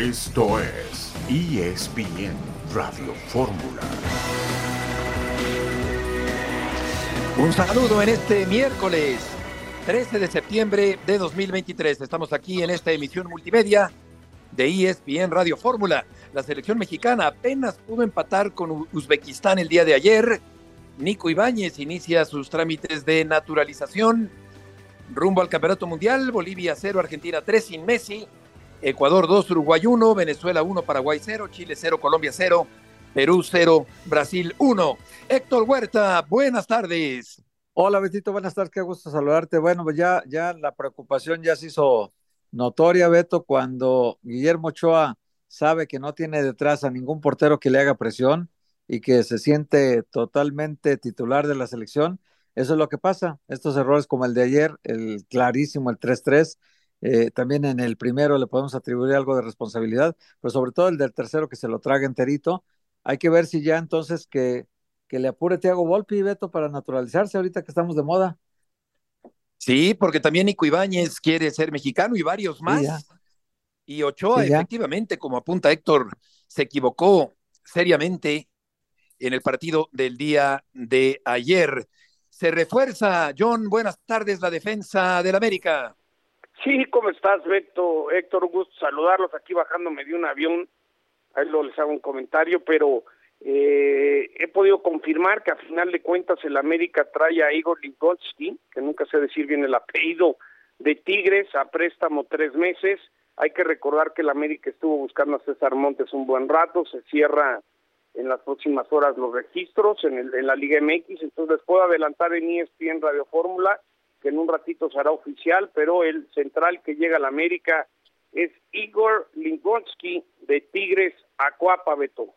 Esto es ESPN Radio Fórmula. Un saludo en este miércoles 13 de septiembre de 2023. Estamos aquí en esta emisión multimedia de ESPN Radio Fórmula. La selección mexicana apenas pudo empatar con Uzbekistán el día de ayer. Nico Ibáñez inicia sus trámites de naturalización rumbo al Campeonato Mundial. Bolivia 0, Argentina 3 sin Messi. Ecuador 2, Uruguay 1, Venezuela 1, Paraguay 0, Chile 0, Colombia 0, Perú 0, Brasil 1. Héctor Huerta, buenas tardes. Hola Betito, buenas tardes, qué gusto saludarte. Bueno, pues ya, ya la preocupación ya se hizo notoria, Beto, cuando Guillermo Ochoa sabe que no tiene detrás a ningún portero que le haga presión y que se siente totalmente titular de la selección. Eso es lo que pasa. Estos errores como el de ayer, el clarísimo, el 3-3, eh, también en el primero le podemos atribuir algo de responsabilidad, pero sobre todo el del tercero que se lo traga enterito. Hay que ver si ya entonces que, que le apure Tiago Volpi y Beto para naturalizarse ahorita que estamos de moda. Sí, porque también Nico Ibáñez quiere ser mexicano y varios más. y Ochoa, efectivamente, como apunta Héctor, se equivocó seriamente en el partido del día de ayer. Se refuerza, John, buenas tardes, la defensa del América. Sí, ¿cómo estás, Beto? Héctor, un gusto saludarlos aquí bajándome de un avión. Ahí lo les hago un comentario, pero eh, he podido confirmar que a final de cuentas el América trae a Igor Ligotsky, que nunca sé decir bien el apellido, de Tigres a préstamo tres meses. Hay que recordar que el América estuvo buscando a César Montes un buen rato, se cierra en las próximas horas los registros en, el, en la Liga MX, entonces les puedo adelantar en ESPN Radio Fórmula que en un ratito será oficial, pero el central que llega a la América es Igor Lingotsky de Tigres Acuapa Beto.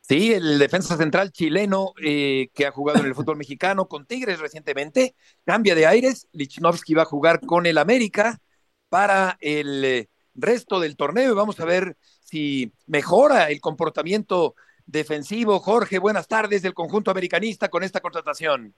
Sí, el defensa central chileno eh, que ha jugado en el fútbol mexicano con Tigres recientemente, cambia de aires, Lichnowsky va a jugar con el América para el eh, resto del torneo y vamos a ver si mejora el comportamiento defensivo. Jorge, buenas tardes del conjunto americanista con esta contratación.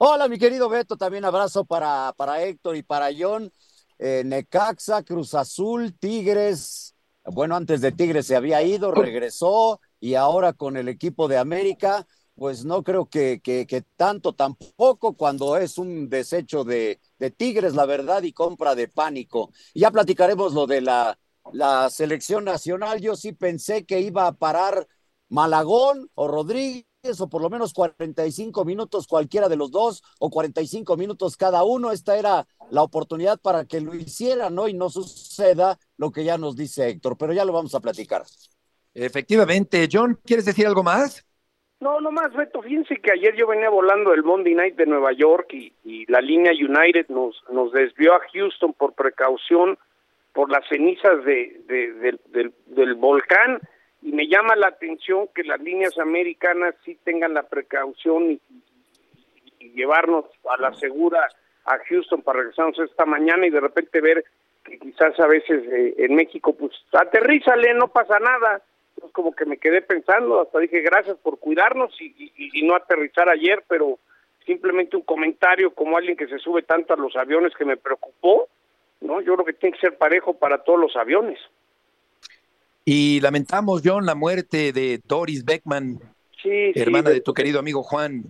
Hola, mi querido Beto, también abrazo para, para Héctor y para John. Eh, Necaxa, Cruz Azul, Tigres. Bueno, antes de Tigres se había ido, regresó y ahora con el equipo de América, pues no creo que, que, que tanto tampoco cuando es un desecho de, de, Tigres, la verdad, y compra de pánico. Ya platicaremos lo de la, la selección nacional. Yo sí pensé que iba a parar Malagón o Rodríguez o por lo menos 45 minutos cualquiera de los dos o 45 minutos cada uno. Esta era la oportunidad para que lo hicieran, ¿no? Y no suceda lo que ya nos dice Héctor, pero ya lo vamos a platicar. Efectivamente. John, ¿quieres decir algo más? No, no más, Beto. Fíjense que ayer yo venía volando el Monday Night de Nueva York y, y la línea United nos, nos desvió a Houston por precaución por las cenizas de, de, del, del, del volcán y me llama la atención que las líneas americanas sí tengan la precaución y, llevarnos a la segura a Houston para regresarnos esta mañana y de repente ver que quizás a veces eh, en México pues aterrízale, no pasa nada. Entonces como que me quedé pensando, hasta dije gracias por cuidarnos y, y, y no aterrizar ayer, pero simplemente un comentario como alguien que se sube tanto a los aviones que me preocupó, ¿no? Yo creo que tiene que ser parejo para todos los aviones. Y lamentamos, John, la muerte de Doris Beckman, sí, hermana sí, de tu querido amigo Juan.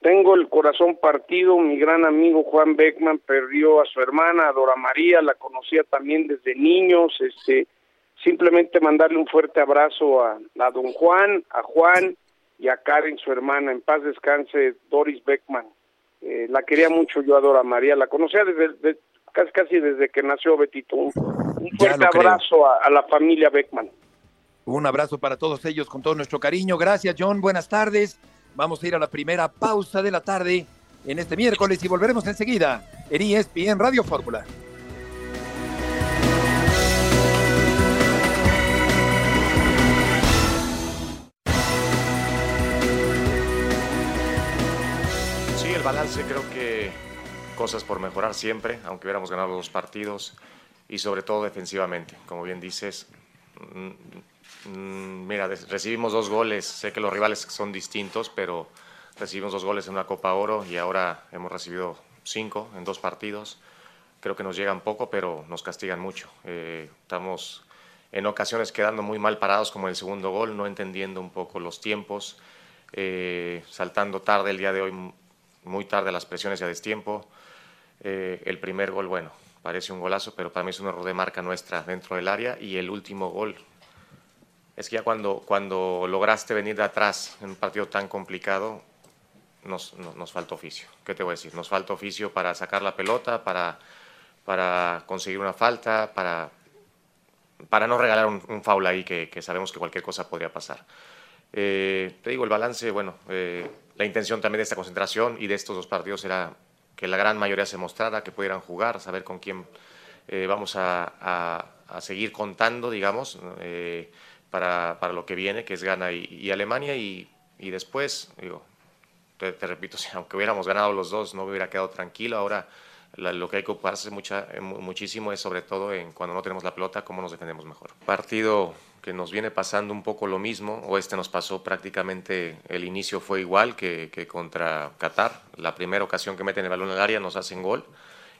Tengo el corazón partido, mi gran amigo Juan Beckman perdió a su hermana, a Dora María, la conocía también desde niños, este, simplemente mandarle un fuerte abrazo a, a don Juan, a Juan y a Karen, su hermana, en paz descanse Doris Beckman. Eh, la quería mucho yo a Dora María, la conocía desde, de, casi casi desde que nació Betito. Un, un fuerte abrazo a, a, la familia Beckman. Un abrazo para todos ellos con todo nuestro cariño. Gracias, John. Buenas tardes. Vamos a ir a la primera pausa de la tarde en este miércoles y volveremos enseguida en ESPN Radio Fórmula. Sí, el balance creo que cosas por mejorar siempre, aunque hubiéramos ganado los partidos y sobre todo defensivamente. Como bien dices, mira, recibimos dos goles, sé que los rivales son distintos, pero recibimos dos goles en una Copa Oro y ahora hemos recibido cinco en dos partidos. Creo que nos llegan poco, pero nos castigan mucho. Eh, estamos en ocasiones quedando muy mal parados como el segundo gol, no entendiendo un poco los tiempos, eh, saltando tarde el día de hoy, muy tarde las presiones y a destiempo. Eh, el primer gol, bueno, parece un golazo, pero para mí es un error de marca nuestra dentro del área y el último gol. Es que ya cuando, cuando lograste venir de atrás en un partido tan complicado, nos, nos, falta oficio. ¿Qué te voy a decir? Nos falta oficio para sacar la pelota, para, para conseguir una falta, para, para no regalar un, un foul ahí que, sabemos que cualquier cosa podría pasar. Eh, te digo, el balance, bueno, eh, la intención también de esta concentración y de estos dos partidos era que la gran mayoría se mostrara, que pudieran jugar, saber con quién eh, vamos a, a, a, seguir contando, digamos, eh, para, para, lo que viene, que es Ghana y, y Alemania, y, y, después, digo, te, te repito, aunque hubiéramos ganado los dos, no me hubiera quedado tranquilo, ahora la, lo que hay que ocuparse mucha, muchísimo es sobre todo en cuando no tenemos la pelota, cómo nos defendemos mejor. Partido que nos viene pasando un poco lo mismo, o este nos pasó prácticamente, el inicio fue igual que, que contra Qatar, la primera ocasión que meten el balón al área nos hacen gol,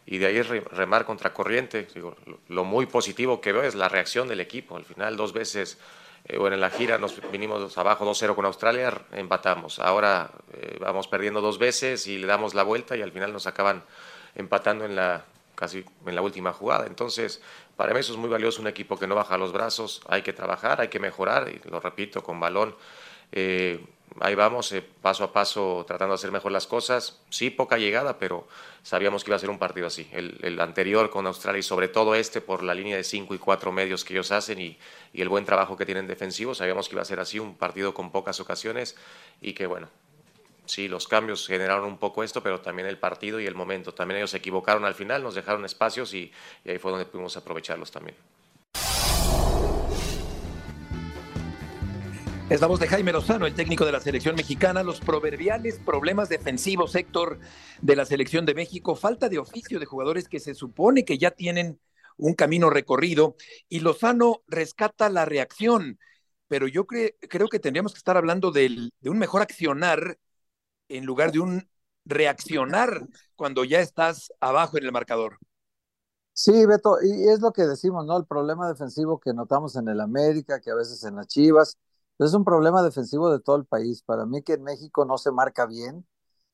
y de ahí remar contra corriente. Digo, lo muy positivo que veo es la reacción del equipo, al final dos veces eh, bueno, en la gira nos vinimos abajo 2-0 con Australia, empatamos. Ahora eh, vamos perdiendo dos veces y le damos la vuelta y al final nos acaban empatando en la casi en la última jugada. Entonces, para mí eso es muy valioso, un equipo que no baja los brazos, hay que trabajar, hay que mejorar, y lo repito, con balón. Eh, ahí vamos, eh, paso a paso, tratando de hacer mejor las cosas. Sí, poca llegada, pero sabíamos que iba a ser un partido así. El, anterior con Australia y sobre todo este por la línea de 5 y 4 medios que ellos hacen y, y el buen trabajo que tienen defensivo, sabíamos que iba a ser así, un partido con pocas ocasiones y que bueno, sí, los cambios generaron un poco esto, pero también el partido y el momento. También ellos se equivocaron al final, nos dejaron espacios y, ahí fue donde pudimos aprovecharlos también. Es la voz de Jaime Lozano, el técnico de la selección mexicana. Los proverbiales problemas defensivos, Héctor, de la selección de México. Falta de oficio de jugadores que se supone que ya tienen un camino recorrido. Y Lozano rescata la reacción. Pero yo cre creo que tendríamos que estar hablando de un mejor accionar en lugar de un reaccionar cuando ya estás abajo en el marcador. Sí, Beto, y es lo que decimos, ¿no? El problema defensivo que notamos en el América, que a veces en las Chivas, es un problema defensivo de todo el país. Para mí que en México no se marca bien.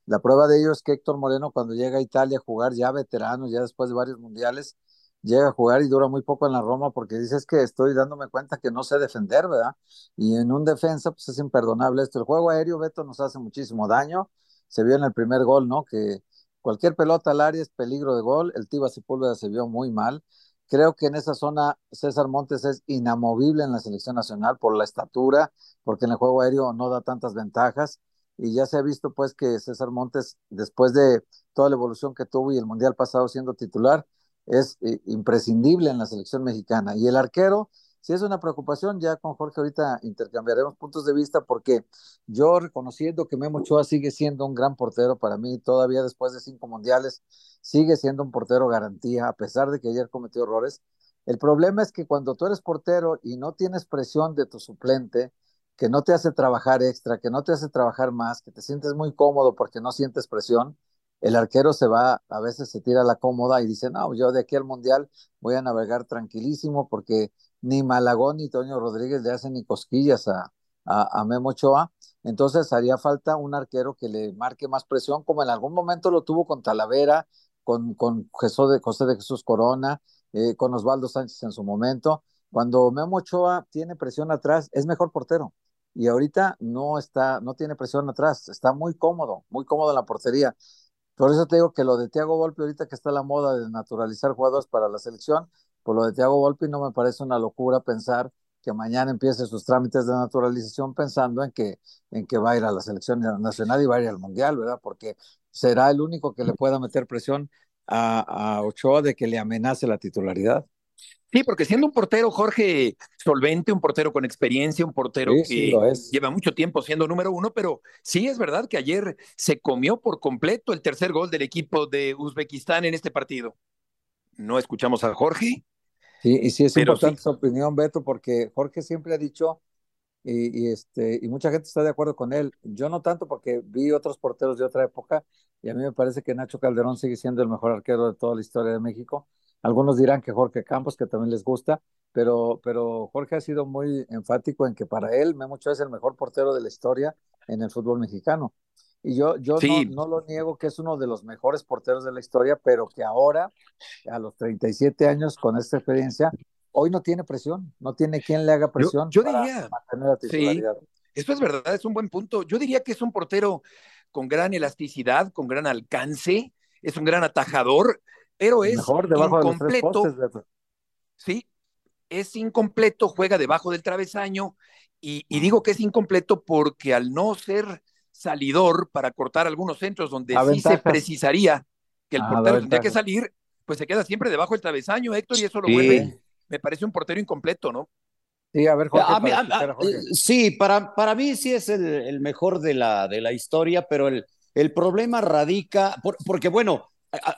La prueba de ello es que Héctor Moreno cuando llega a Italia a jugar ya veterano, ya después de varios mundiales, llega a jugar y dura muy poco en la Roma porque dices que estoy dándome cuenta que no sé defender, ¿verdad? Y en un defensa, pues es imperdonable esto. El juego aéreo, Beto, nos hace muchísimo daño. Se vio en el primer gol, ¿no? Que cualquier pelota al área es peligro de gol. El Tiva Sepúlveda se vio muy mal. Creo que en esa zona César Montes es inamovible en la selección nacional por la estatura, porque en el juego aéreo no da tantas ventajas. Y ya se ha visto pues que César Montes, después de toda la evolución que tuvo y el Mundial pasado siendo titular, es eh, imprescindible en la selección mexicana. Y el arquero, si es una preocupación, ya con Jorge ahorita intercambiaremos puntos de vista porque yo reconociendo que Memo Ochoa sigue siendo un gran portero para mí, todavía después de cinco mundiales, sigue siendo un portero garantía, a pesar de que ayer cometió errores. El problema es que cuando tú eres portero y no tienes presión de tu suplente, que no te hace trabajar extra, que no te hace trabajar más, que te sientes muy cómodo porque no sientes presión, el arquero se va, a veces se tira la cómoda y dice, no, yo de aquí al Mundial voy a navegar tranquilísimo porque ni Malagón ni Toño Rodríguez le hacen ni cosquillas a, a, a Memo Ochoa. Entonces haría falta un arquero que le marque más presión, como en algún momento lo tuvo con Talavera, con, con Jesús de, José de Jesús Corona, eh, con Osvaldo Sánchez en su momento. Cuando Memo Ochoa tiene presión atrás, es mejor portero. Y ahorita no está, no tiene presión atrás, está muy cómodo, muy cómodo en la portería. Por eso te digo que lo de Thiago Volpi, ahorita que está la moda de naturalizar jugadores para la selección, por lo de Thiago Volpi no me parece una locura pensar que mañana empiece sus trámites de naturalización pensando en que, en que va a ir a la selección nacional y va a ir al mundial, ¿verdad? Porque será el único que le pueda meter presión a, a Ochoa de que le amenace la titularidad. Sí, porque siendo un portero, Jorge, solvente, un portero con experiencia, un portero sí, que sí lleva mucho tiempo siendo número uno, pero sí es verdad que ayer se comió por completo el tercer gol del equipo de Uzbekistán en este partido. No escuchamos a Jorge. Sí, y sí es importante sí. su opinión, Beto, porque Jorge siempre ha dicho, y, y, este, y mucha gente está de acuerdo con él, yo no tanto porque vi otros porteros de otra época, y a mí me parece que Nacho Calderón sigue siendo el mejor arquero de toda la historia de México, Algunos dirán que Jorge Campos, que también les gusta, pero, pero Jorge ha sido muy enfático en que para él Memo Ochoa es el mejor portero de la historia en el fútbol mexicano. Y yo, yo no, lo niego que es uno de los mejores porteros de la historia, pero que ahora, a los 37 años, con esta experiencia, hoy no tiene presión, no tiene quien le haga presión. Yo, diría, Sí, esto es verdad, es un buen punto. Yo diría que es un portero con gran elasticidad, con gran alcance, es un gran atajador, pero es Mejor debajo incompleto. De los sí, es incompleto, juega debajo del travesaño, y, digo que es incompleto porque al no ser salidor para cortar algunos centros donde sí se precisaría que el ah, portero tendría que salir, pues se queda siempre debajo del travesaño, Héctor, y eso lo vuelve, me parece un portero incompleto, ¿no? Sí, a ver, Jorge, Sí, para, para mí sí es el, mejor de la, de la historia, pero el, el problema radica, porque bueno,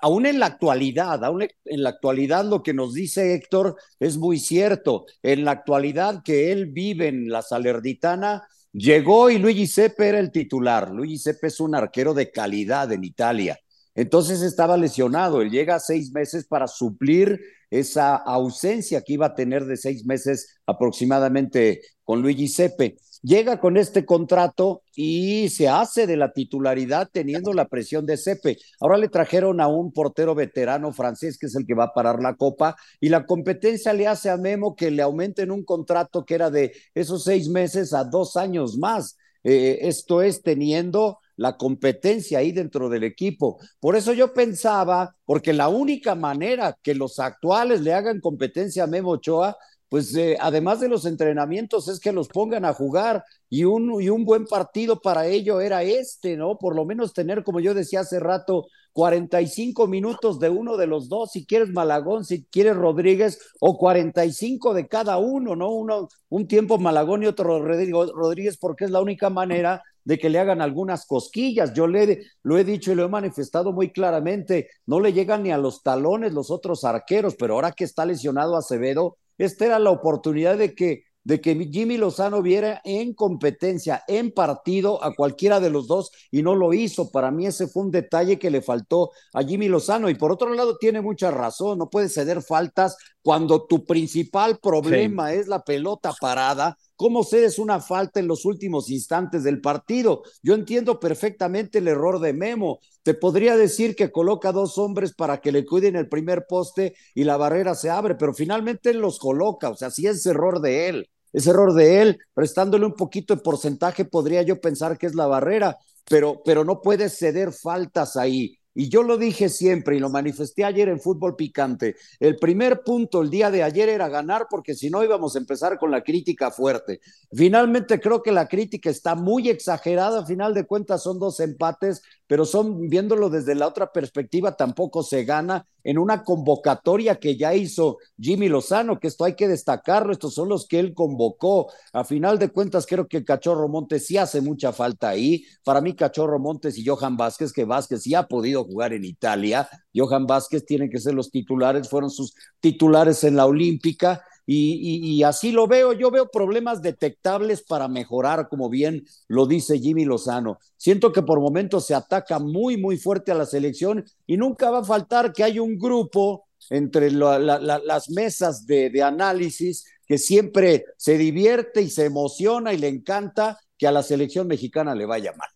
aún en la actualidad, aún en la actualidad lo que nos dice Héctor es muy cierto. En la actualidad que él vive en la Salernitana, llegó y Luigi Seppe era el titular. Luigi Seppe es un arquero de calidad en Italia. Entonces estaba lesionado. Él llega a seis meses para suplir esa ausencia que iba a tener de seis meses aproximadamente con Luigi Seppe llega con este contrato y se hace de la titularidad teniendo la presión de Cepe. Ahora le trajeron a un portero veterano francés que es el que va a parar la copa y la competencia le hace a Memo que le aumenten un contrato que era de esos seis meses a dos años más. Eh, esto es teniendo la competencia ahí dentro del equipo. Por eso yo pensaba, porque la única manera que los actuales le hagan competencia a Memo Ochoa pues eh, además de los entrenamientos es que los pongan a jugar y un, y un buen partido para ello era este, ¿no? Por lo menos tener, como yo decía hace rato, 45 minutos de uno de los dos, si quieres Malagón, si quieres Rodríguez, o 45 de cada uno, ¿no? Uno, un tiempo Malagón y otro Rodríguez, porque es la única manera de que le hagan algunas cosquillas. Yo le, lo he dicho y lo he manifestado muy claramente, no le llegan ni a los talones los otros arqueros, pero ahora que está lesionado Acevedo, esta era la oportunidad de que, de que Jimmy Lozano viera en competencia, en partido a cualquiera de los dos y no lo hizo. Para mí ese fue un detalle que le faltó a Jimmy Lozano. Y por otro lado, tiene mucha razón, no puede ceder faltas cuando tu principal problema es la pelota parada ¿Cómo cedes una falta en los últimos instantes del partido? Yo entiendo perfectamente el error de Memo. Te podría decir que coloca dos hombres para que le cuiden el primer poste y la barrera se abre, pero finalmente él los coloca. O sea, sí es error de él. Es error de él. Prestándole un poquito de porcentaje, podría yo pensar que es la barrera, pero, pero no puedes ceder faltas ahí. Y yo lo dije siempre y lo manifesté ayer en Fútbol Picante. El primer punto el día de ayer era ganar porque si no íbamos a empezar con la crítica fuerte. Finalmente creo que la crítica está muy exagerada. A final de cuentas son dos empates, pero son viéndolo desde la otra perspectiva tampoco se gana en una convocatoria que ya hizo Jimmy Lozano, que esto hay que destacarlo, estos son los que él convocó. A final de cuentas, creo que Cachorro Montes sí hace mucha falta ahí. Para mí, Cachorro Montes y Johan Vázquez, que Vázquez sí ha podido jugar en Italia. Johan Vázquez tienen que ser los titulares, fueron sus titulares en la Olímpica y, así lo veo. Yo veo problemas detectables para mejorar, como bien lo dice Jimmy Lozano. Siento que por momentos se ataca muy, muy fuerte a la selección y nunca va a faltar que haya un grupo entre las mesas de, análisis que siempre se divierte y se emociona y le encanta que a la selección mexicana le vaya mal.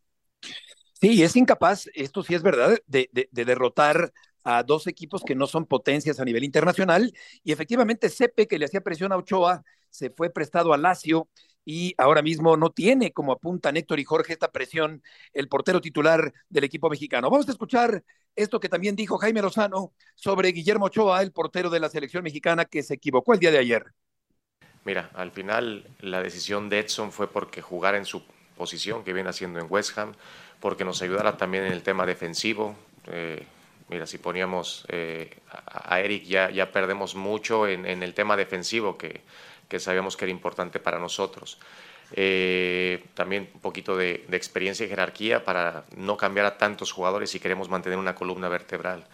Sí, es incapaz, esto sí es verdad, de derrotar a dos equipos que no son potencias a nivel internacional. Y efectivamente, Sepe, que le hacía presión a Ochoa, se fue prestado a Lazio y ahora mismo no tiene, como apuntan Héctor y Jorge, esta presión el portero titular del equipo mexicano. Vamos a escuchar esto que también dijo Jaime Lozano sobre Guillermo Ochoa, el portero de la selección mexicana que se equivocó el día de ayer. Mira, al final la decisión de Edson fue porque jugar en su posición que viene haciendo en West Ham, porque nos ayudara también en el tema defensivo. Eh, Mira, si poníamos eh, a Eric ya, ya perdemos mucho en, el tema defensivo que, sabíamos que era importante para nosotros. Eh, también un poquito de, experiencia y jerarquía para no cambiar a tantos jugadores si queremos mantener una columna vertebral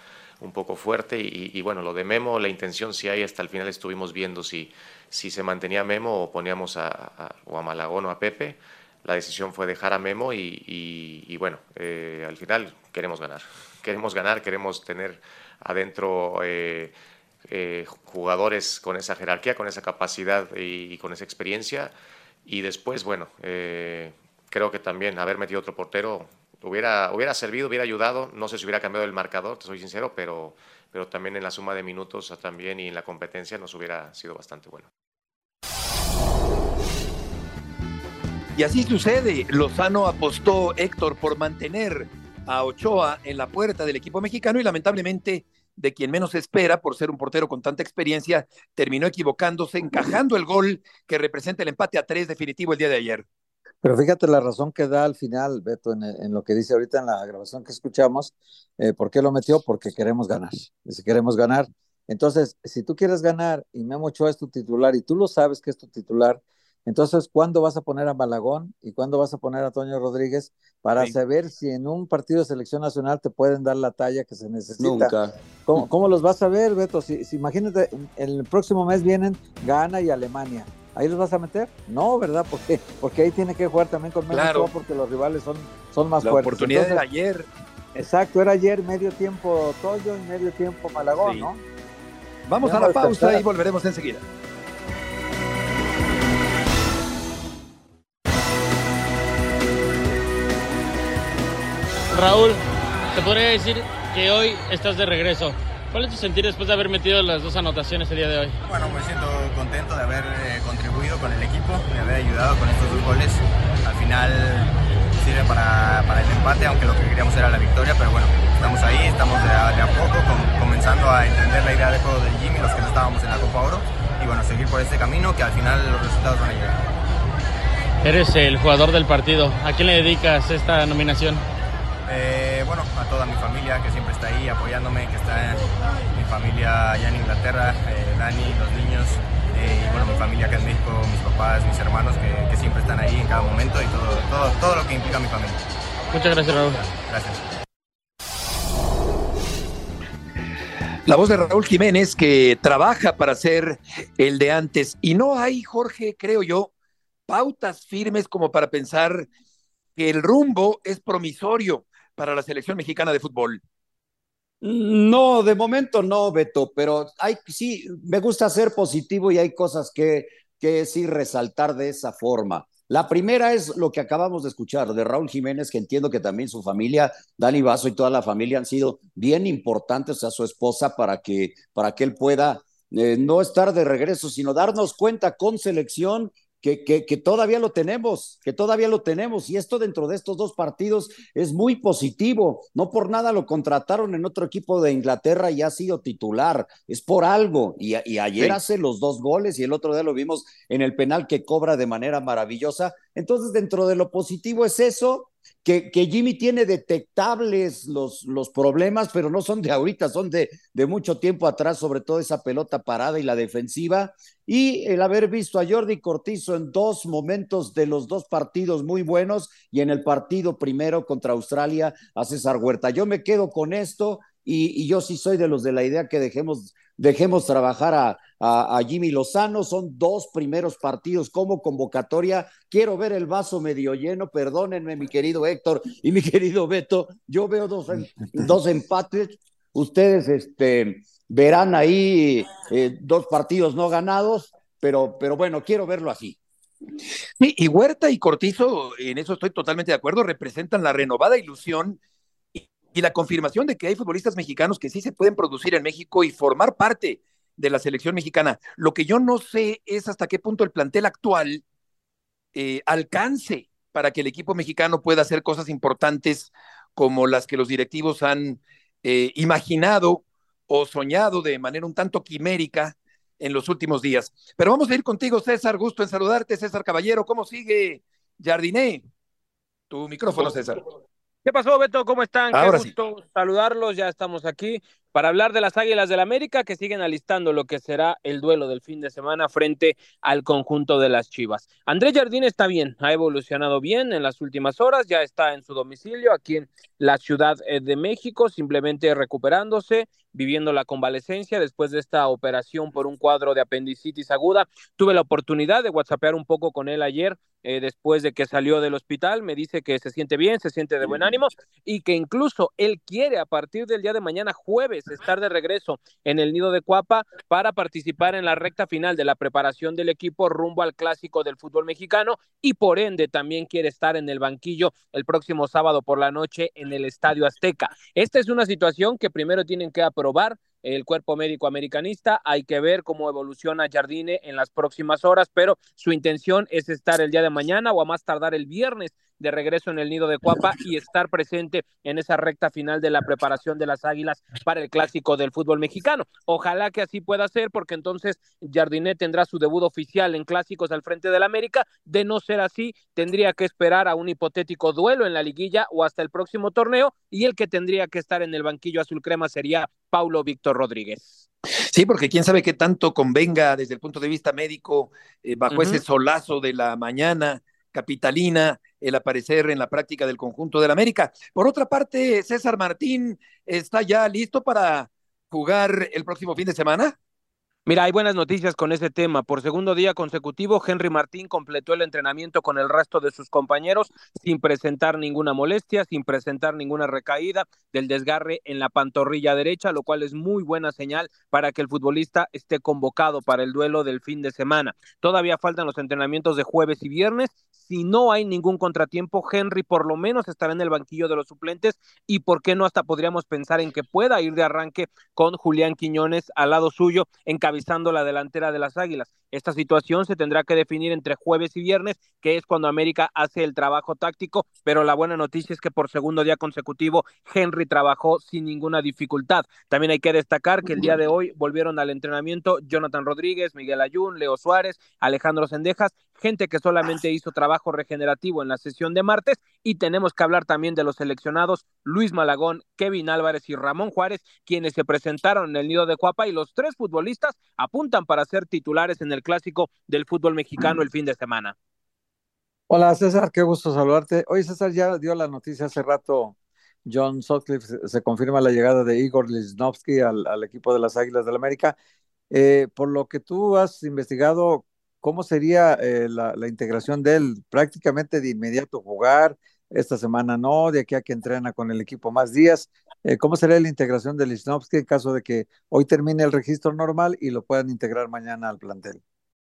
un poco fuerte. Y, bueno, lo de Memo, la intención si hay, hasta el final estuvimos viendo si, se mantenía Memo o poníamos a, o a Malagón o a Pepe. La decisión fue dejar a Memo y, bueno, eh, al final queremos ganar queremos ganar, queremos tener adentro eh, eh, jugadores con esa jerarquía, con esa capacidad y, con esa experiencia. Y después, bueno, eh, creo que también haber metido otro portero hubiera, hubiera servido, hubiera ayudado. No sé si hubiera cambiado el marcador, te soy sincero, pero, pero también en la suma de minutos también y en la competencia nos hubiera sido bastante bueno. Y así sucede. Lozano apostó, Héctor, por mantener a Ochoa en la puerta del equipo mexicano y lamentablemente de quien menos espera por ser un portero con tanta experiencia, terminó equivocándose, encajando el gol que representa el empate a tres definitivo el día de ayer. Pero fíjate la razón que da al final, Beto, en, lo que dice ahorita en la grabación que escuchamos. Eh, ¿Por qué lo metió? Porque queremos ganar. Si queremos ganar. Entonces, si tú quieres ganar y Memo Ochoa es tu titular y tú lo sabes que es tu titular, entonces, ¿cuándo vas a poner a Malagón y cuándo vas a poner a Toño Rodríguez para saber si en un partido de selección nacional te pueden dar la talla que se necesita? Nunca. ¿Cómo, los vas a ver, Beto? Si, imagínate, el próximo mes vienen Ghana y Alemania. ¿Ahí los vas a meter? No, ¿verdad? Porque, porque ahí tiene que jugar también con menos claro. porque los rivales son, son más la fuertes. La oportunidad era ayer. Exacto, era ayer medio tiempo Toyo y medio tiempo Malagón, ¿no? Vamos a la pausa y volveremos enseguida. Raúl, te podría decir que hoy estás de regreso. ¿Cuál es tu sentir después de haber metido las dos anotaciones el día de hoy? Bueno, me siento contento de haber eh, contribuido con el equipo, de haber ayudado con estos dos goles. Al final sirve para, para el empate, aunque lo que queríamos era la victoria, pero bueno, estamos ahí, estamos de a, poco comenzando a entender la idea de juego del Jimmy, los que no estábamos en la Copa Oro, y bueno, seguir por este camino que al final los resultados van a llegar. Eres el jugador del partido. ¿A quién le dedicas esta nominación? Eh, bueno, a toda mi familia que siempre está ahí apoyándome, que está mi familia allá en Inglaterra, eh, Dani, los niños, eh, y bueno, mi familia acá en México, mis papás, mis hermanos que, siempre están ahí en cada momento y todo, todo, todo lo que implica mi familia. Muchas gracias, Raúl. Gracias. La voz de Raúl Jiménez que trabaja para ser el de antes. Y no hay, Jorge, creo yo, pautas firmes como para pensar que el rumbo es promisorio para la selección mexicana de fútbol? No, de momento no, Beto, pero hay, sí, me gusta ser positivo y hay cosas que, que sí resaltar de esa forma. La primera es lo que acabamos de escuchar de Raúl Jiménez, que entiendo que también su familia, Dani Vaso y toda la familia han sido bien importantes a su esposa para que, para que él pueda eh, no estar de regreso, sino darnos cuenta con selección que, que, todavía lo tenemos, que todavía lo tenemos. Y esto dentro de estos dos partidos es muy positivo. No por nada lo contrataron en otro equipo de Inglaterra y ha sido titular. Es por algo. Y, ayer hace los dos goles y el otro día lo vimos en el penal que cobra de manera maravillosa. Entonces, dentro de lo positivo es eso que, Jimmy tiene detectables los, los problemas, pero no son de ahorita, son de, de mucho tiempo atrás, sobre todo esa pelota parada y la defensiva. Y el haber visto a Jordi Cortizo en dos momentos de los dos partidos muy buenos y en el partido primero contra Australia a César Huerta. Yo me quedo con esto y, yo sí soy de los de la idea que dejemos, dejemos trabajar a, Jimmy Lozano. Son dos primeros partidos como convocatoria. Quiero ver el vaso medio lleno. Perdónenme, mi querido Héctor y mi querido Beto. Yo veo dos, dos empates. Ustedes este, verán ahí eh, dos partidos no ganados, pero, pero bueno, quiero verlo así. y Huerta y Cortizo, en eso estoy totalmente de acuerdo, representan la renovada ilusión y la confirmación de que hay futbolistas mexicanos que sí se pueden producir en México y formar parte de la selección mexicana. Lo que yo no sé es hasta qué punto el plantel actual eh, alcance para que el equipo mexicano pueda hacer cosas importantes como las que los directivos han eh, imaginado o soñado de manera un tanto quimérica en los últimos días. Pero vamos a ir contigo, César. Gusto en saludarte, César Caballero. ¿Cómo sigue Jardiné? Tu micrófono, César. ¿Qué pasó, Beto? ¿Cómo están? Qué gusto saludarlos. Ya estamos aquí para hablar de las Águilas del América que siguen alistando lo que será el duelo del fin de semana frente al conjunto de las Chivas. Andrés Jardín está bien, ha evolucionado bien en las últimas horas, ya está en su domicilio aquí en la Ciudad eh, de México, simplemente recuperándose, viviendo la convalecencia después de esta operación por un cuadro de apendicitis aguda. Tuve la oportunidad de whatsappear un poco con él ayer eh, después de que salió del hospital, me dice que se siente bien, se siente de buen ánimo y que incluso él quiere a partir del día de mañana jueves estar de regreso en el nido de Cuapa para participar en la recta final de la preparación del equipo rumbo al clásico del fútbol mexicano y por ende también quiere estar en el banquillo el próximo sábado por la noche en el Estadio Azteca. Esta es una situación que primero tienen que aprobar el cuerpo médico americanista. Hay que ver cómo evoluciona Jardine en las próximas horas, pero su intención es estar el día de mañana o a más tardar el viernes de regreso en el nido de Cuapa y estar presente en esa recta final de la preparación de las Águilas para el clásico del fútbol mexicano. Ojalá que así pueda ser, porque entonces Jardiné tendrá su debut oficial en clásicos al frente del América. De no ser así, tendría que esperar a un hipotético duelo en la liguilla o hasta el próximo torneo, y el que tendría que estar en el banquillo azul crema sería Paulo Víctor Rodríguez. Sí, porque quién sabe qué tanto convenga desde el punto de vista médico, eh, bajo ese solazo de la mañana capitalina, el aparecer en la práctica del conjunto del América. Por otra parte, César Martín está ya listo para jugar el próximo fin de semana. Mira, hay buenas noticias con ese tema. Por segundo día consecutivo, Henry Martín completó el entrenamiento con el resto de sus compañeros sin presentar ninguna molestia, sin presentar ninguna recaída del desgarre en la pantorrilla derecha, lo cual es muy buena señal para que el futbolista esté convocado para el duelo del fin de semana. Todavía faltan los entrenamientos de jueves y viernes. Si no hay ningún contratiempo, Henry por lo menos estará en el banquillo de los suplentes y por qué no hasta podríamos pensar en que pueda ir de arranque con Julián Quiñones al lado suyo, la delantera de las Águilas. Esta situación se tendrá que definir entre jueves y viernes, que es cuando América hace el trabajo táctico, pero la buena noticia es que por segundo día consecutivo Henry trabajó sin ninguna dificultad. También hay que destacar que el día de hoy volvieron al entrenamiento Jonathan Rodríguez, Miguel Ayun, Leo Suárez, Alejandro Sendejas, gente que solamente hizo trabajo regenerativo en la sesión de martes y tenemos que hablar también de los seleccionados Luis Malagón, Kevin Álvarez y Ramón Juárez, quienes se presentaron en el nido de Cuapa y los tres futbolistas apuntan para ser titulares en el clásico del fútbol mexicano el fin de semana. Hola César, qué gusto saludarte. Hoy César ya dio la noticia hace rato. John Sutcliffe se, confirma la llegada de Igor Lichnowsky al, equipo de las Águilas del la América. Eh, por lo que tú has investigado, ¿cómo sería eh, la, integración de él? Prácticamente de inmediato jugar, esta semana no, de aquí a que entrena con el equipo más días. Eh, ¿Cómo sería la integración de Lichnowsky en caso de que hoy termine el registro normal y lo puedan integrar mañana al plantel?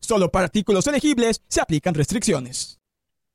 Solo para artículos elegibles se aplican restricciones.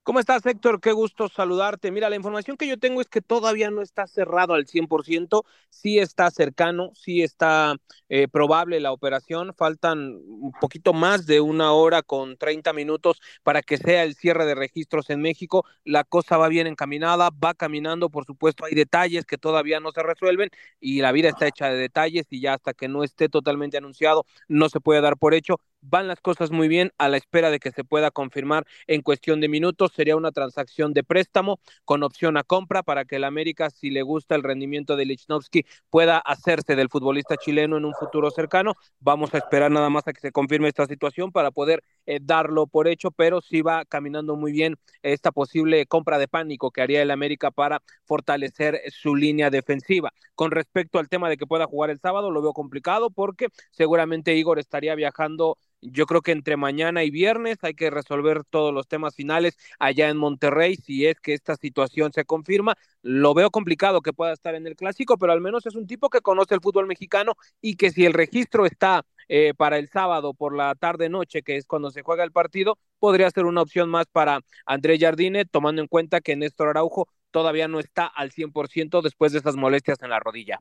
¿Cómo estás, Héctor? Qué gusto saludarte. Mira, la información que yo tengo es que todavía no está cerrado al 100%, sí está cercano, sí está eh, probable la operación. Faltan un poquito más de una hora con 30 minutos para que sea el cierre de registros en México. La cosa va bien encaminada, va caminando, por supuesto, hay detalles que todavía no se resuelven y la vida está hecha de detalles y ya hasta que no esté totalmente anunciado no se puede dar por hecho van las cosas muy bien a la espera de que se pueda confirmar en cuestión de minutos. Sería una transacción de préstamo con opción a compra para que el América, si le gusta el rendimiento de Lichnowsky, pueda hacerse del futbolista chileno en un futuro cercano. Vamos a esperar nada más a que se confirme esta situación para poder eh, darlo por hecho, pero sí va caminando muy bien esta posible compra de pánico que haría el América para fortalecer su línea defensiva. Con respecto al tema de que pueda jugar el sábado, lo veo complicado porque seguramente Igor estaría viajando yo creo que entre mañana y viernes hay que resolver todos los temas finales allá en Monterrey. Si es que esta situación se confirma, lo veo complicado que pueda estar en el clásico, pero al menos es un tipo que conoce el fútbol mexicano y que si el registro está eh, para el sábado por la tarde-noche, que es cuando se juega el partido, podría ser una opción más para André Jardine, tomando en cuenta que Néstor Araujo todavía no está al 100% después de esas molestias en la rodilla.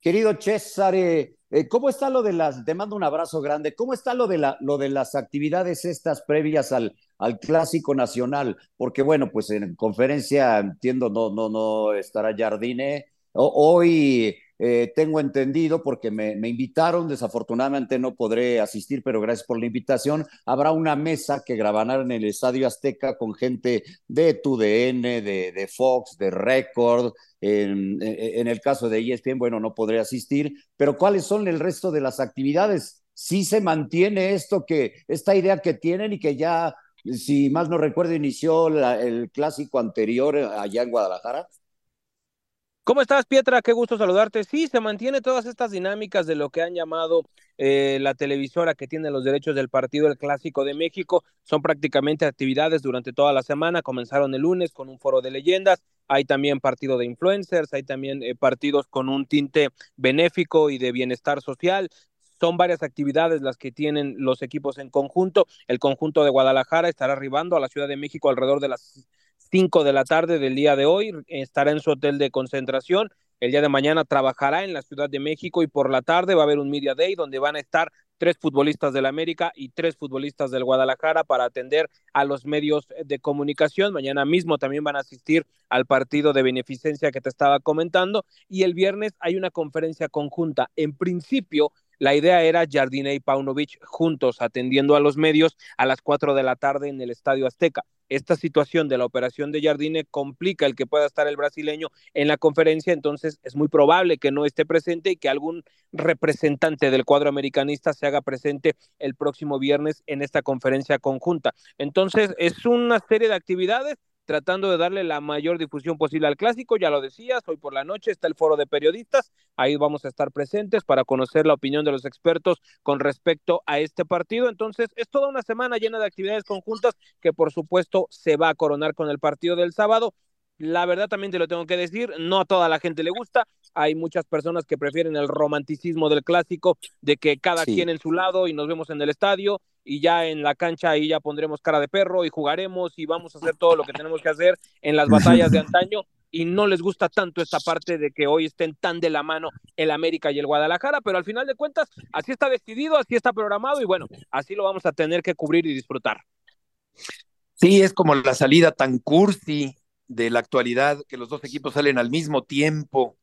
querido César, eh, eh, ¿cómo está lo de las, te mando un abrazo grande, ¿cómo está lo de, la, lo de las actividades estas previas al, al Clásico Nacional? Porque bueno, pues en conferencia entiendo no, no, no estará Jardine. hoy eh, tengo entendido, porque me, invitaron, desafortunadamente no podré asistir, pero gracias por la invitación. Habrá una mesa que grabarán en el Estadio Azteca con gente de TUDN, de, de Fox, de Record. En, en, el caso de ESPN, bueno, no podré asistir, pero ¿cuáles son el resto de las actividades? Sí se mantiene esto que, esta idea que tienen y que ya, si más no recuerdo, inició el clásico anterior allá en Guadalajara. ¿Cómo estás, Pietra? Qué gusto saludarte. Sí, se mantiene todas estas dinámicas de lo que han llamado eh, la televisora que tiene los derechos del partido El Clásico de México. Son prácticamente actividades durante toda la semana. Comenzaron el lunes con un foro de leyendas. Hay también partido de influencers, hay también eh, partidos con un tinte benéfico y de bienestar social. Son varias actividades las que tienen los equipos en conjunto. El conjunto de Guadalajara estará arribando a la Ciudad de México alrededor de las 5 de la tarde del día de hoy, estará en su hotel de concentración. El día de mañana trabajará en la Ciudad de México y por la tarde va a haber un Media Day donde van a estar tres futbolistas del América y tres futbolistas del Guadalajara para atender a los medios de comunicación. Mañana mismo también van a asistir al partido de beneficencia que te estaba comentando y el viernes hay una conferencia conjunta. En principio, la idea era Jardine y Paunovic juntos atendiendo a los medios a las 4 de la tarde en el Estadio Azteca esta situación de la operación de Jardine complica el que pueda estar el brasileño en la conferencia, entonces es muy probable que no esté presente y que algún representante del cuadro americanista se haga presente el próximo viernes en esta conferencia conjunta. Entonces es una serie de actividades tratando de darle la mayor difusión posible al clásico. Ya lo decías, hoy por la noche está el foro de periodistas. Ahí vamos a estar presentes para conocer la opinión de los expertos con respecto a este partido. Entonces, es toda una semana llena de actividades conjuntas que, por supuesto, se va a coronar con el partido del sábado. La verdad también te lo tengo que decir, no a toda la gente le gusta. Hay muchas personas que prefieren el romanticismo del clásico, de que cada quien en su lado y nos vemos en el estadio y ya en la cancha ahí ya pondremos cara de perro y jugaremos y vamos a hacer todo lo que tenemos que hacer en las batallas de antaño y no les gusta tanto esta parte de que hoy estén tan de la mano el América y el Guadalajara, pero al final de cuentas así está decidido, así está programado y bueno, así lo vamos a tener que cubrir y disfrutar. Sí, es como la salida tan cursi de la actualidad, que los dos equipos salen al mismo tiempo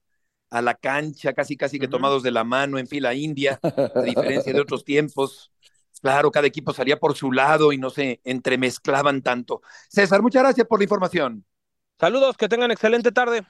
a la cancha, casi casi que tomados de la mano en fila india, a diferencia de otros tiempos. Claro, cada equipo salía por su lado y no se entremezclaban tanto. César, muchas gracias por la información. Saludos, que tengan excelente tarde.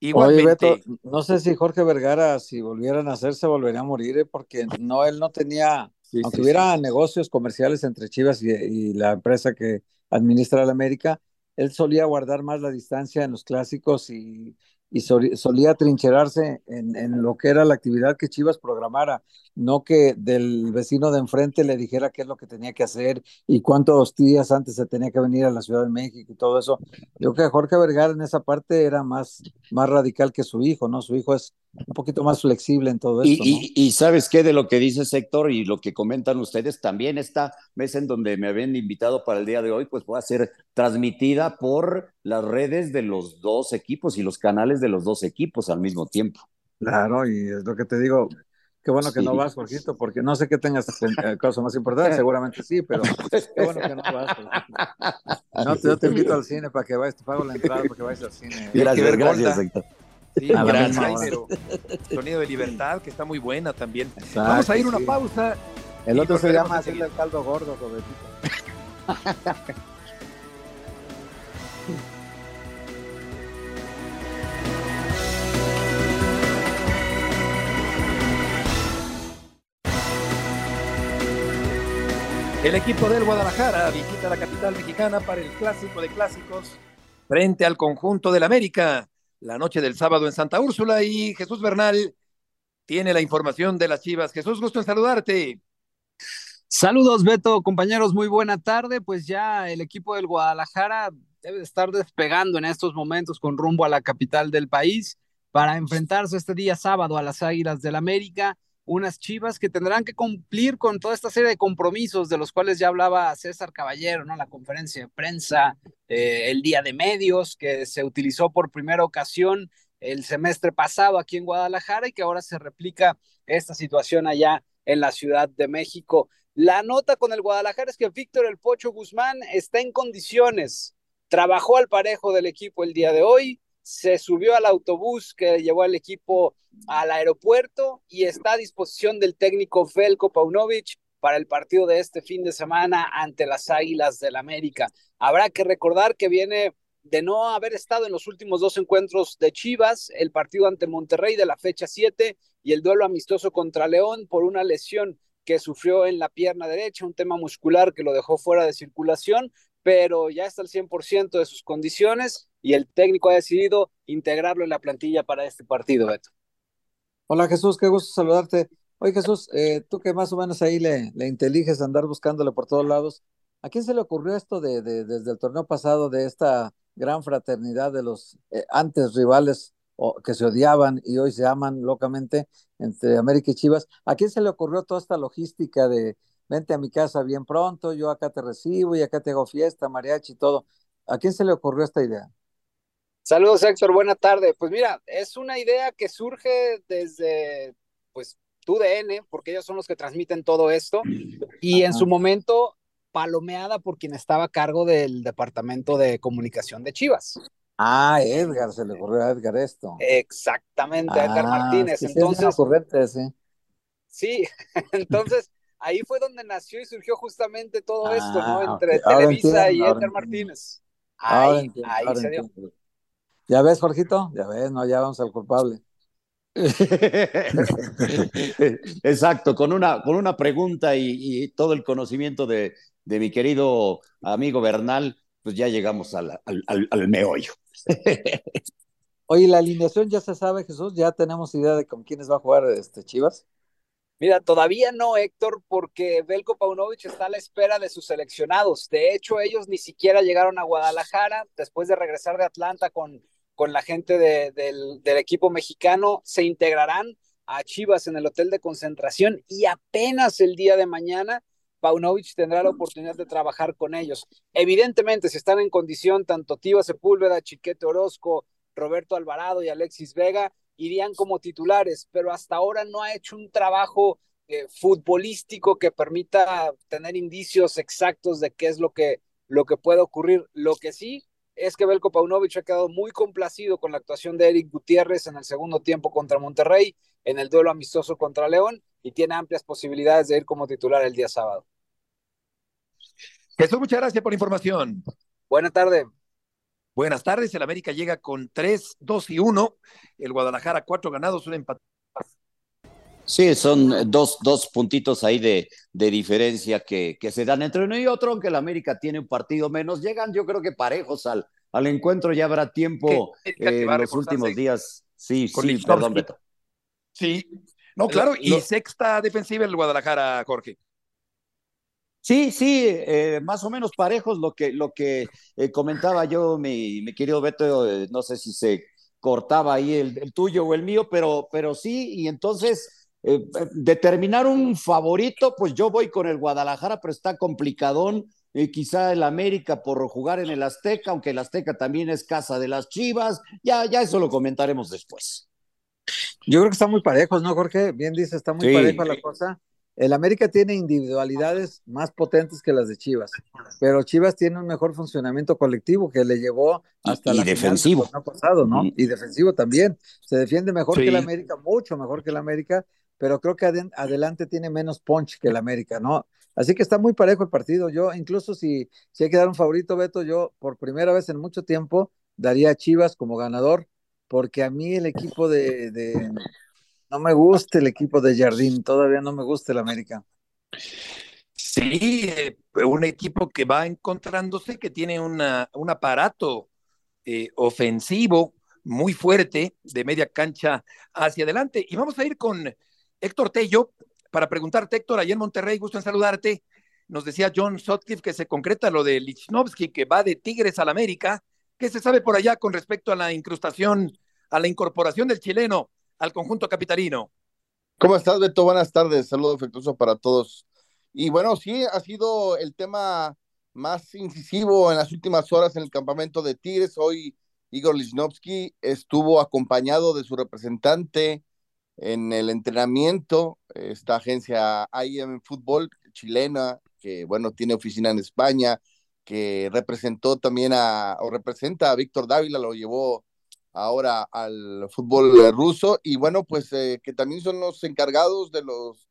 Igualmente. Oye, Beto, no sé si Jorge Vergara, si volvieran a hacer, se volvería a morir, ¿eh? porque no, él no tenía, aunque hubiera negocios comerciales entre Chivas y, y, la empresa que administra la América, él solía guardar más la distancia en los clásicos y y solía trincherarse en, en, lo que era la actividad que Chivas programara, no que del vecino de enfrente le dijera qué es lo que tenía que hacer y cuántos días antes se tenía que venir a la Ciudad de México y todo eso. Yo creo que Jorge Vergara en esa parte era más, más radical que su hijo, ¿no? Su hijo es un poquito más flexible en todo esto. Y, y, sabes qué de lo que dice Héctor y lo que comentan ustedes, también esta mesa en donde me habían invitado para el día de hoy, pues va a ser transmitida por las redes de los dos equipos y los canales de los dos equipos al mismo tiempo. Claro, y es lo que te digo, qué bueno que no vas, Jorgito, porque no sé qué tengas eh, cosa más importante, seguramente sí, pero qué bueno que no vas. No, yo te invito al cine para que vayas, te pago la entrada para que vayas al cine. Gracias, gracias, Héctor. Sí, gracias. Pero Sonido de Libertad, que está muy buena también. Vamos a ir una pausa. El otro se llama Haciendo el caldo gordo, Robertito. El equipo del Guadalajara visita la capital mexicana para el clásico de clásicos frente al conjunto del América la noche del sábado en Santa Úrsula y Jesús Bernal tiene la información de las Chivas. Jesús, gusto en saludarte. Saludos, Beto, compañeros, muy buena tarde. Pues ya el equipo del Guadalajara debe estar despegando en estos momentos con rumbo a la capital del país para enfrentarse este día sábado a las Águilas del América unas Chivas que tendrán que cumplir con toda esta serie de compromisos de los cuales ya hablaba César Caballero, ¿no? La conferencia de prensa, eh, el día de medios que se utilizó por primera ocasión el semestre pasado aquí en Guadalajara y que ahora se replica esta situación allá en la Ciudad de México. La nota con el Guadalajara es que Víctor El Pocho Guzmán está en condiciones, trabajó al parejo del equipo el día de hoy, se subió al autobús que llevó al equipo al aeropuerto y está a disposición del técnico Velko Paunovic para el partido de este fin de semana ante las Águilas del América. Habrá que recordar que viene de no haber estado en los últimos dos encuentros de Chivas, el partido ante Monterrey de la fecha 7 y el duelo amistoso contra León por una lesión que sufrió en la pierna derecha, un tema muscular que lo dejó fuera de circulación, pero ya está al 100% de sus condiciones y el técnico ha decidido integrarlo en la plantilla para este partido, Beto. Hola Jesús, qué gusto saludarte. Oye Jesús, eh, tú que más o menos ahí le, inteliges andar buscándole por todos lados, ¿a quién se le ocurrió esto de, de desde el torneo pasado de esta gran fraternidad de los eh, antes rivales que se odiaban y hoy se aman locamente entre América y Chivas. ¿A quién se le ocurrió toda esta logística de vente a mi casa bien pronto, yo acá te recibo y acá te hago fiesta, mariachi y todo? ¿A quién se le ocurrió esta idea? Saludos Héctor, buena tarde. Pues mira, es una idea que surge desde pues tu DN, porque ellos son los que transmiten todo esto, y en su momento palomeada por quien estaba a cargo del departamento de comunicación de Chivas. Ah, Edgar, se le ocurrió a Edgar esto. Exactamente, a Edgar ah, Martínez. entonces, sí, entonces ahí fue donde nació y surgió justamente todo esto, ¿no? Ah, Entre Televisa y Edgar Martínez. Ahí, ahí se dio. Ya ves, Jorgito, ya ves, no, ya vamos al culpable. Exacto, con una, con una pregunta y todo el conocimiento de, de mi querido amigo Bernal, pues ya llegamos al, al, meollo. Oye, la alineación ya se sabe, Jesús, ya tenemos idea de con quiénes va a jugar este Chivas. Mira, todavía no, Héctor, porque Belko Paunovic está a la espera de sus seleccionados. De hecho, ellos ni siquiera llegaron a Guadalajara después de regresar de Atlanta con, con la gente del, del equipo mexicano. Se integrarán a Chivas en el hotel de concentración y apenas el día de mañana Paunovic tendrá la oportunidad de trabajar con ellos. Evidentemente, si están en condición, tanto Tiva Sepúlveda, Chiquete Orozco, Roberto Alvarado y Alexis Vega irían como titulares, pero hasta ahora no ha hecho un trabajo eh, futbolístico que permita tener indicios exactos de qué es lo que, lo que puede ocurrir. Lo que sí es que Belko Paunovic ha quedado muy complacido con la actuación de Eric Gutiérrez en el segundo tiempo contra Monterrey, en el duelo amistoso contra León, y tiene amplias posibilidades de ir como titular el día sábado. Jesús, muchas gracias por la información. Buenas tardes. Buenas tardes. El América llega con 3, 2 y 1. El Guadalajara, cuatro ganados, un empate. Sí, son dos, dos puntitos ahí de, de diferencia que, que, se dan entre uno y otro, aunque el América tiene un partido menos. Llegan, yo creo que parejos al, al encuentro, ya habrá tiempo eh, en los últimos días. Sí, sí, perdón, Beto. Sí, no, claro, y sexta defensiva el Guadalajara, Jorge. Sí, sí, eh, más o menos parejos lo que, lo que eh, comentaba yo, mi, mi querido Beto, eh, no sé si se cortaba ahí el, tuyo o el mío, pero, pero sí, y entonces determinar un favorito, pues yo voy con el Guadalajara, pero está complicadón, quizá el América por jugar en el Azteca, aunque el Azteca también es casa de las Chivas, ya, ya eso lo comentaremos después. Yo creo que está muy parejos, ¿no, Jorge? Bien dice, está muy parejo la cosa. El América tiene individualidades más potentes que las de Chivas, pero Chivas tiene un mejor funcionamiento colectivo que le llevó hasta y, la defensivo pasado, ¿no? Y defensivo también. Se defiende mejor que el América, mucho mejor que el América, pero creo que adelante tiene menos punch que el América, ¿no? Así que está muy parejo el partido. Yo, incluso si, si hay que dar un favorito, Beto, yo por primera vez en mucho tiempo daría a Chivas como ganador, porque a mí el equipo de no me gusta el equipo de Jardín, todavía no me gusta el América. Sí, eh, un equipo que va encontrándose, que tiene una, un aparato eh, ofensivo muy fuerte de media cancha hacia adelante. Y vamos a ir con Héctor Tello para preguntarte, Héctor, allá en Monterrey, gusto en saludarte. Nos decía John Sotcliffe que se concreta lo de Lichnowsky, que va de Tigres al América. ¿Qué se sabe por allá con respecto a la incrustación, a la incorporación del chileno al conjunto capitalino. ¿Cómo estás, Beto? Buenas tardes, saludo afectuoso para todos. Y bueno, sí, ha sido el tema más incisivo en las últimas horas en el campamento de Tigres. Hoy Igor Lichnowsky estuvo acompañado de su representante en el entrenamiento, esta agencia IM Fútbol chilena, que bueno, tiene oficina en España, que representó también a, o representa a Víctor Dávila, lo llevó ahora al fútbol ruso, y bueno, pues eh, que también son los encargados de los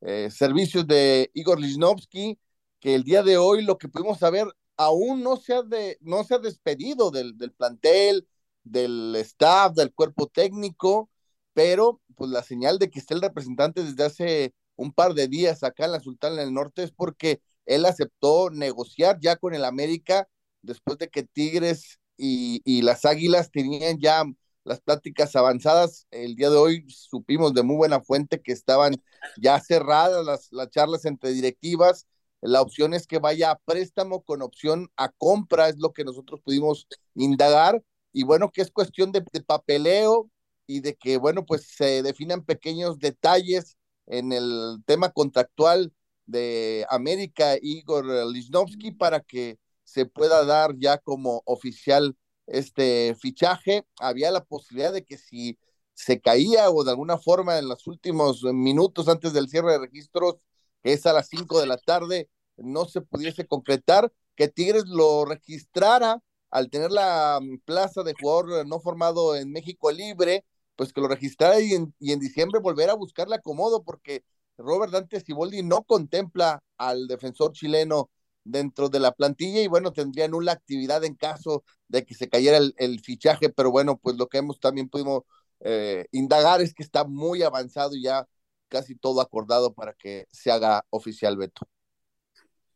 eh, servicios de Igor Lichnowsky, que el día de hoy lo que pudimos saber aún no se ha, de, no se ha despedido del, del plantel, del staff, del cuerpo técnico, pero pues la señal de que está el representante desde hace un par de días acá en la Sultana del Norte es porque él aceptó negociar ya con el América después de que Tigres y, las Águilas tenían ya las pláticas avanzadas. El día de hoy supimos de muy buena fuente que estaban ya cerradas las, las charlas entre directivas. La opción es que vaya a préstamo con opción a compra, es lo que nosotros pudimos indagar. Y bueno, que es cuestión de, papeleo y de que, bueno, pues se definan pequeños detalles en el tema contractual de América Igor Lichnowsky para que se pueda dar ya como oficial este fichaje. Había la posibilidad de que si se caía o de alguna forma en los últimos minutos antes del cierre de registros, que es a las 5 de la tarde, no se pudiese concretar, que Tigres lo registrara al tener la plaza de jugador no formado en México libre, pues que lo registrara y en, y en diciembre volver a buscarle acomodo, porque Robert Dante Siboldi no contempla al defensor chileno dentro de la plantilla y bueno, tendría nula actividad en caso de que se cayera el, fichaje, pero bueno, pues lo que hemos también pudimos eh, indagar es que está muy avanzado y ya casi todo acordado para que se haga oficial Beto.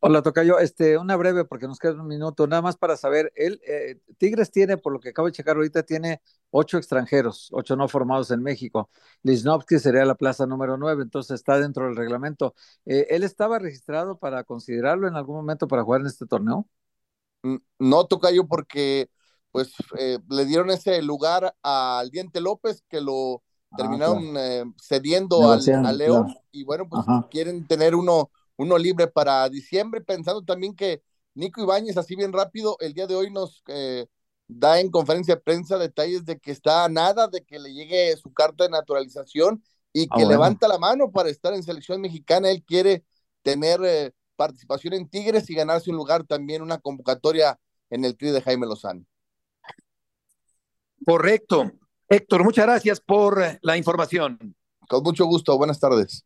Hola, Tocayo. Este, una breve, porque nos queda un minuto, nada más para saber, él, eh, Tigres tiene, por lo que acabo de checar ahorita, tiene ocho extranjeros, ocho no formados en México. Lisnovsky sería la plaza número nueve, entonces está dentro del reglamento. Eh, ¿Él estaba registrado para considerarlo en algún momento para jugar en este torneo? Mm, no, Tocayo, porque pues eh, le dieron ese lugar al Diente López, que lo ah, terminaron cediendo al, León, y bueno, pues quieren tener uno uno libre para diciembre, pensando también que Nico Ibáñez, así bien rápido, el día de hoy nos eh, da en conferencia de prensa detalles de que está a nada de que le llegue su carta de naturalización y ah, que levanta la mano para estar en selección mexicana. Él quiere tener eh, participación en Tigres y ganarse un lugar también, una convocatoria en el tri de Jaime Lozano. Correcto. Héctor, muchas gracias por la información. Con mucho gusto, buenas tardes.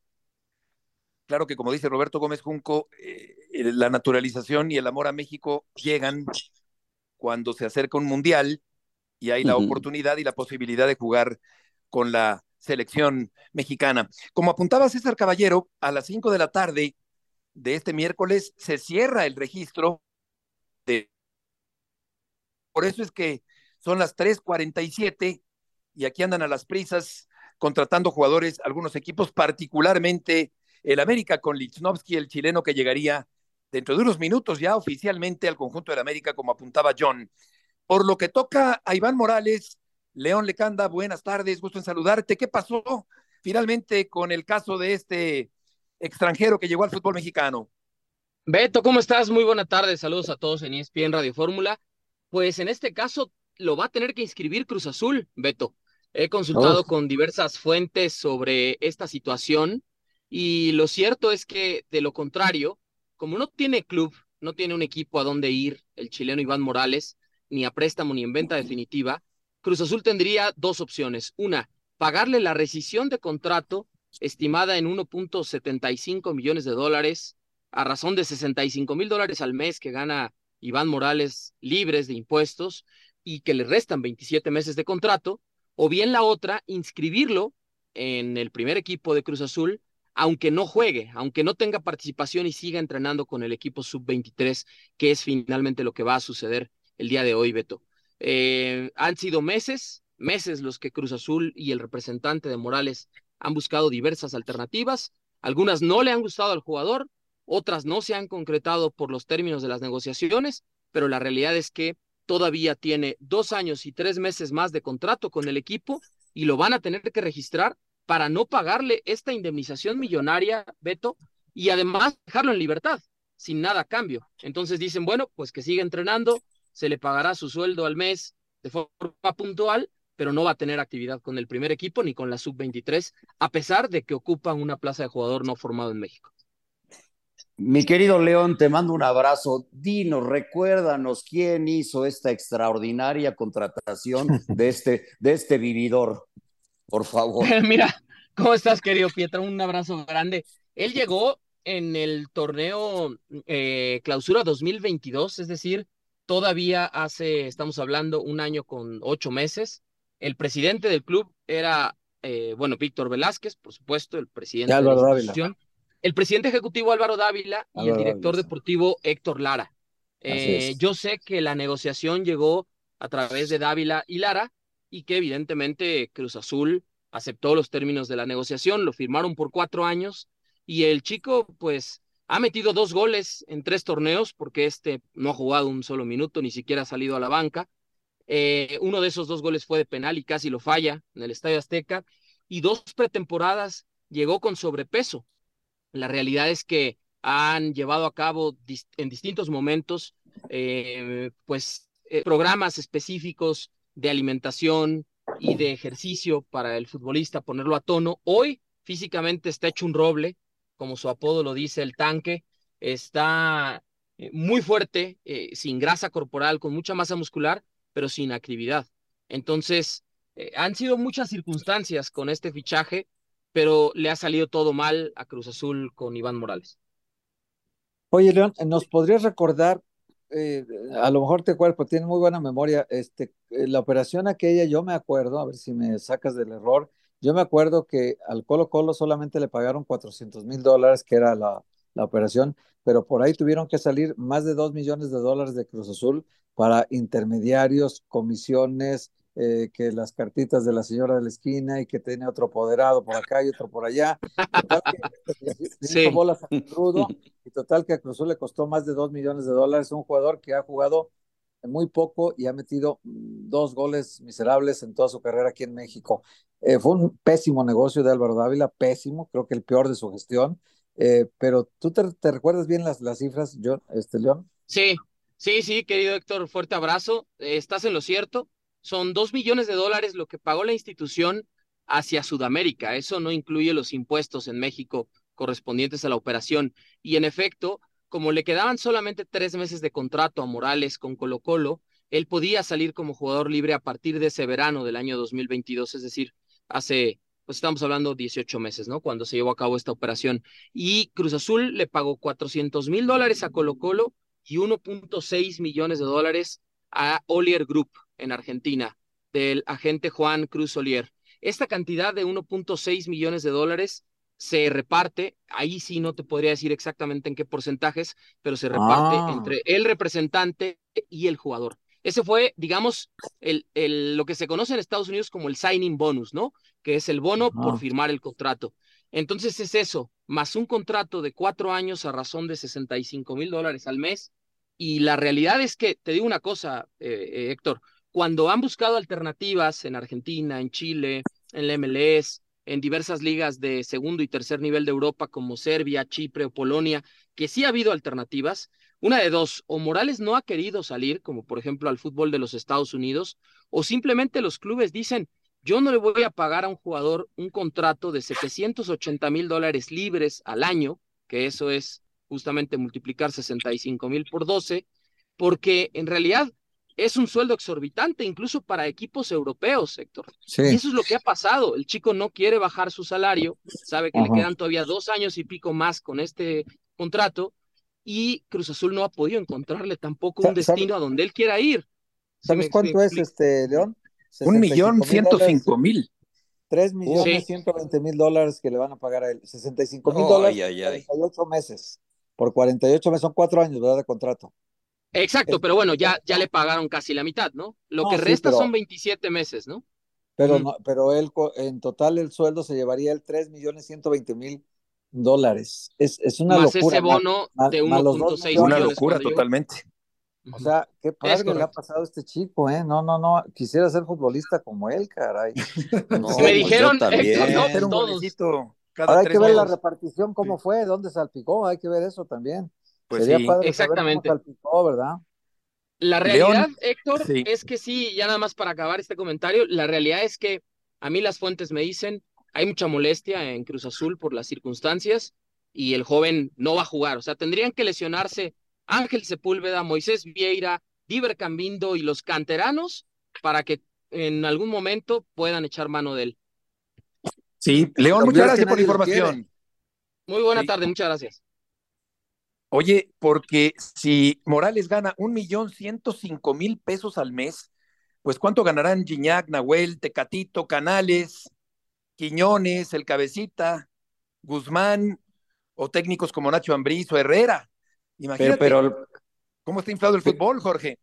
Claro que como dice Roberto Gómez Junco, eh, la naturalización y el amor a México llegan cuando se acerca un mundial y hay la oportunidad y la posibilidad de jugar con la selección mexicana. Como apuntaba César Caballero, a las 5 de la tarde de este miércoles se cierra el registro de... Por eso es que son las 3:47 y aquí andan a las prisas contratando jugadores, algunos equipos particularmente el América con Lichnowsky, el chileno que llegaría dentro de unos minutos ya oficialmente al conjunto del América, como apuntaba John. Por lo que toca a Iván Morales, León Lecanda, buenas tardes, gusto en saludarte. ¿Qué pasó finalmente con el caso de este extranjero que llegó al fútbol mexicano? Beto, ¿cómo estás? Muy buena tarde, saludos a todos en ESPN Radio Fórmula. Pues en este caso lo va a tener que inscribir Cruz Azul, Beto. He consultado oh. con diversas fuentes sobre esta situación y lo cierto es que, de lo contrario, como no tiene club, no tiene un equipo a donde ir, el chileno Iván Morales, ni a préstamo ni en venta definitiva, Cruz Azul tendría dos opciones. Una, pagarle la rescisión de contrato estimada en 1.75 millones de dólares a razón de 65 mil dólares al mes que gana Iván Morales libres de impuestos y que le restan 27 meses de contrato, o bien la otra, inscribirlo en el primer equipo de Cruz Azul aunque no juegue, aunque no tenga participación y siga entrenando con el equipo sub-23, que es finalmente lo que va a suceder el día de hoy, Beto. Eh, han sido meses, meses los que Cruz Azul y el representante de Morales han buscado diversas alternativas. Algunas no le han gustado al jugador, otras no se han concretado por los términos de las negociaciones, pero la realidad es que todavía tiene dos años y tres meses más de contrato con el equipo y lo van a tener que registrar para no pagarle esta indemnización millonaria, Beto, y además dejarlo en libertad, sin nada a cambio. Entonces dicen, bueno, pues que siga entrenando, se le pagará su sueldo al mes de forma puntual, pero no va a tener actividad con el primer equipo ni con la sub-23, a pesar de que ocupa una plaza de jugador no formado en México. Mi querido León, te mando un abrazo. Dinos, recuérdanos quién hizo esta extraordinaria contratación de este, de este vividor, por favor. Mira, ¿cómo estás, querido Pietro? Un abrazo grande. Él llegó en el torneo eh, Clausura 2022, es decir, todavía hace, estamos hablando, un año con ocho meses. El presidente del club era, eh, bueno, Víctor Velázquez, por supuesto, el presidente de la institución el presidente ejecutivo Álvaro Dávila y el director deportivo Héctor Lara. Eh, yo sé que la negociación llegó a través de Dávila y Lara y que evidentemente Cruz Azul aceptó los términos de la negociación, lo firmaron por cuatro años y el chico pues ha metido dos goles en tres torneos porque este no ha jugado un solo minuto, ni siquiera ha salido a la banca. Eh, uno de esos dos goles fue de penal y casi lo falla en el Estadio Azteca y dos pretemporadas llegó con sobrepeso. La realidad es que han llevado a cabo en distintos momentos, eh, pues, eh, programas específicos de alimentación y de ejercicio para el futbolista, ponerlo a tono. Hoy físicamente está hecho un roble, como su apodo lo dice, el tanque, está eh, muy fuerte, sin grasa corporal, con mucha masa muscular, pero sin actividad. Entonces, han sido muchas circunstancias con este fichaje pero le ha salido todo mal a Cruz Azul con Iván Morales. Oye, León, ¿nos podrías recordar, eh, a lo mejor te acuerdas, porque tienes muy buena memoria, este, eh, la operación aquella, yo me acuerdo, a ver si me sacas del error, yo me acuerdo que al Colo Colo solamente le pagaron 400 mil dólares, que era la, la operación, pero por ahí tuvieron que salir más de 2 millones de dólares de Cruz Azul para intermediarios, comisiones, eh, que las cartitas de la señora de la esquina y que tiene otro apoderado por acá y otro por allá. Total que, sí. bolas y total que a Cruzul le costó más de dos millones de dólares. Un jugador que ha jugado muy poco y ha metido mm, dos goles miserables en toda su carrera aquí en México. Eh, fue un pésimo negocio de Álvaro Dávila, pésimo, creo que el peor de su gestión. Eh, pero tú te, recuerdas bien las, las cifras, John, este, León? Sí, sí, sí, querido Héctor, fuerte abrazo. estás en lo cierto son dos millones de dólares lo que pagó la institución hacia Sudamérica. Eso no incluye los impuestos en México correspondientes a la operación. Y en efecto, como le quedaban solamente tres meses de contrato a Morales con Colo Colo, él podía salir como jugador libre a partir de ese verano del año 2022, es decir, hace, pues estamos hablando 18 meses, ¿no? Cuando se llevó a cabo esta operación. Y Cruz Azul le pagó 400 mil dólares a Colo Colo y 1.6 millones de dólares a Olier Group en Argentina, del agente Juan Cruz Olier. Esta cantidad de 1.6 millones de dólares se reparte, ahí sí no te podría decir exactamente en qué porcentajes, pero se reparte ah. entre el representante y el jugador. Ese fue, digamos, el, el, lo que se conoce en Estados Unidos como el signing bonus, ¿no? Que es el bono por firmar el contrato. Entonces es eso, más un contrato de cuatro años a razón de 65 mil dólares al mes. Y la realidad es que, te digo una cosa, eh, eh, Héctor, cuando han buscado alternativas en Argentina, en Chile, en la MLS, en diversas ligas de segundo y tercer nivel de Europa como Serbia, Chipre o Polonia, que sí ha habido alternativas, una de dos, o Morales no ha querido salir, como por ejemplo al fútbol de los Estados Unidos, o simplemente los clubes dicen, yo no le voy a pagar a un jugador un contrato de 780 mil dólares libres al año, que eso es justamente multiplicar 65 mil por 12, porque en realidad es un sueldo exorbitante, incluso para equipos europeos, Héctor. Y eso es lo que ha pasado. El chico no quiere bajar su salario, sabe que le quedan todavía dos años y pico más con este contrato, y Cruz Azul no ha podido encontrarle tampoco un destino a donde él quiera ir. ¿Sabes cuánto es este, León? Un millón ciento cinco mil. Tres millones ciento veinte mil dólares que le van a pagar a él. Sesenta y cinco mil dólares por ocho meses. Por 48 meses, son cuatro años, ¿verdad? De contrato. Exacto, pero bueno, ya, ya le pagaron casi la mitad, ¿no? Lo que resta son 27 meses, ¿no? Pero, no, pero él, en total el sueldo se llevaría el 3 millones 120 mil dólares. Es, es una más locura. ese bono de 1.6 Una locura totalmente. O sea, qué padre le ha pasado a este chico, ¿eh? No, no, no. Quisiera ser futbolista como él, caray. No, Me dijeron, Héctor, no, todos. Ahora hay que ver la repartición, cómo fue, dónde salpicó, hay que ver eso también. Pues Sería sí, exactamente. ¿verdad? La realidad, Héctor, es que sí, ya nada más para acabar este comentario, la realidad es que a mí las fuentes me dicen, hay mucha molestia en Cruz Azul por las circunstancias y el joven no va a jugar. O sea, tendrían que lesionarse Ángel Sepúlveda, Moisés Vieira, Diver Cambindo y los canteranos para que en algún momento puedan echar mano de él. Sí, León, muchas gracias por la información. Muy buena tarde, muchas gracias. Oye, porque si Morales gana un millón ciento cinco mil pesos al mes, pues ¿cuánto ganarán Gignac, Nahuel, Tecatito, Canales, Quiñones, El Cabecita, Guzmán o técnicos como Nacho Ambriz o Herrera? Imagínate pero, cómo está inflado el fútbol, Jorge.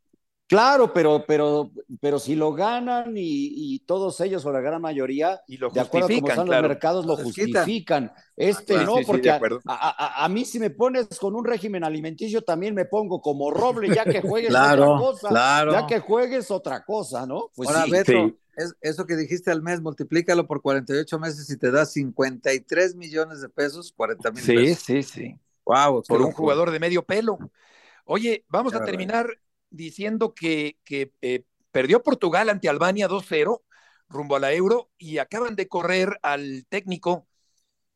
Claro, pero, pero, pero si lo ganan y, todos ellos o la gran mayoría, y lo de acuerdo a cómo están los mercados, lo justifican. Este ah, no, porque a, mí si me pones con un régimen alimenticio también me pongo como roble, ya que juegues otra cosa, ya que juegues otra cosa, ¿no? Pues Ahora, Beto, eso que dijiste al mes, multiplícalo por 48 meses y te da 53 millones de pesos, 40 mil pesos. Sí, sí, sí. Wow, por un jugador de medio pelo. Oye, vamos a terminar diciendo que, que eh, perdió Portugal ante Albania 2-0 rumbo a la Euro y acaban de correr al técnico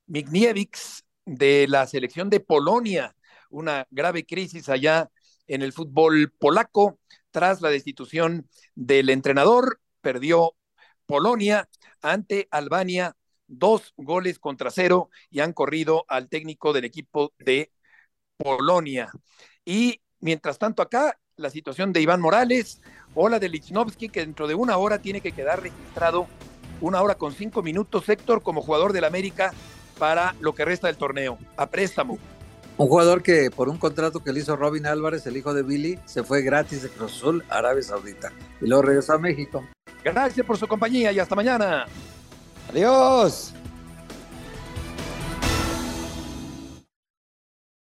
Migniewicz's de la selección de Polonia, una grave crisis allá en el fútbol polaco tras la destitución del entrenador, perdió Polonia ante Albania dos goles contra cero y han corrido al técnico del equipo de Polonia. Y mientras tanto acá, la situación de Iván Morales o la de Lichnowsky, que dentro de una hora tiene que quedar registrado, una hora con cinco minutos, Héctor, como jugador del América para lo que resta del torneo, a préstamo. Un jugador que por un contrato que le hizo Robin Álvarez, el hijo de Billy, se fue gratis de Cruz Azul Arabia Saudita y luego regresó a México. Gracias por su compañía y hasta mañana. Adiós.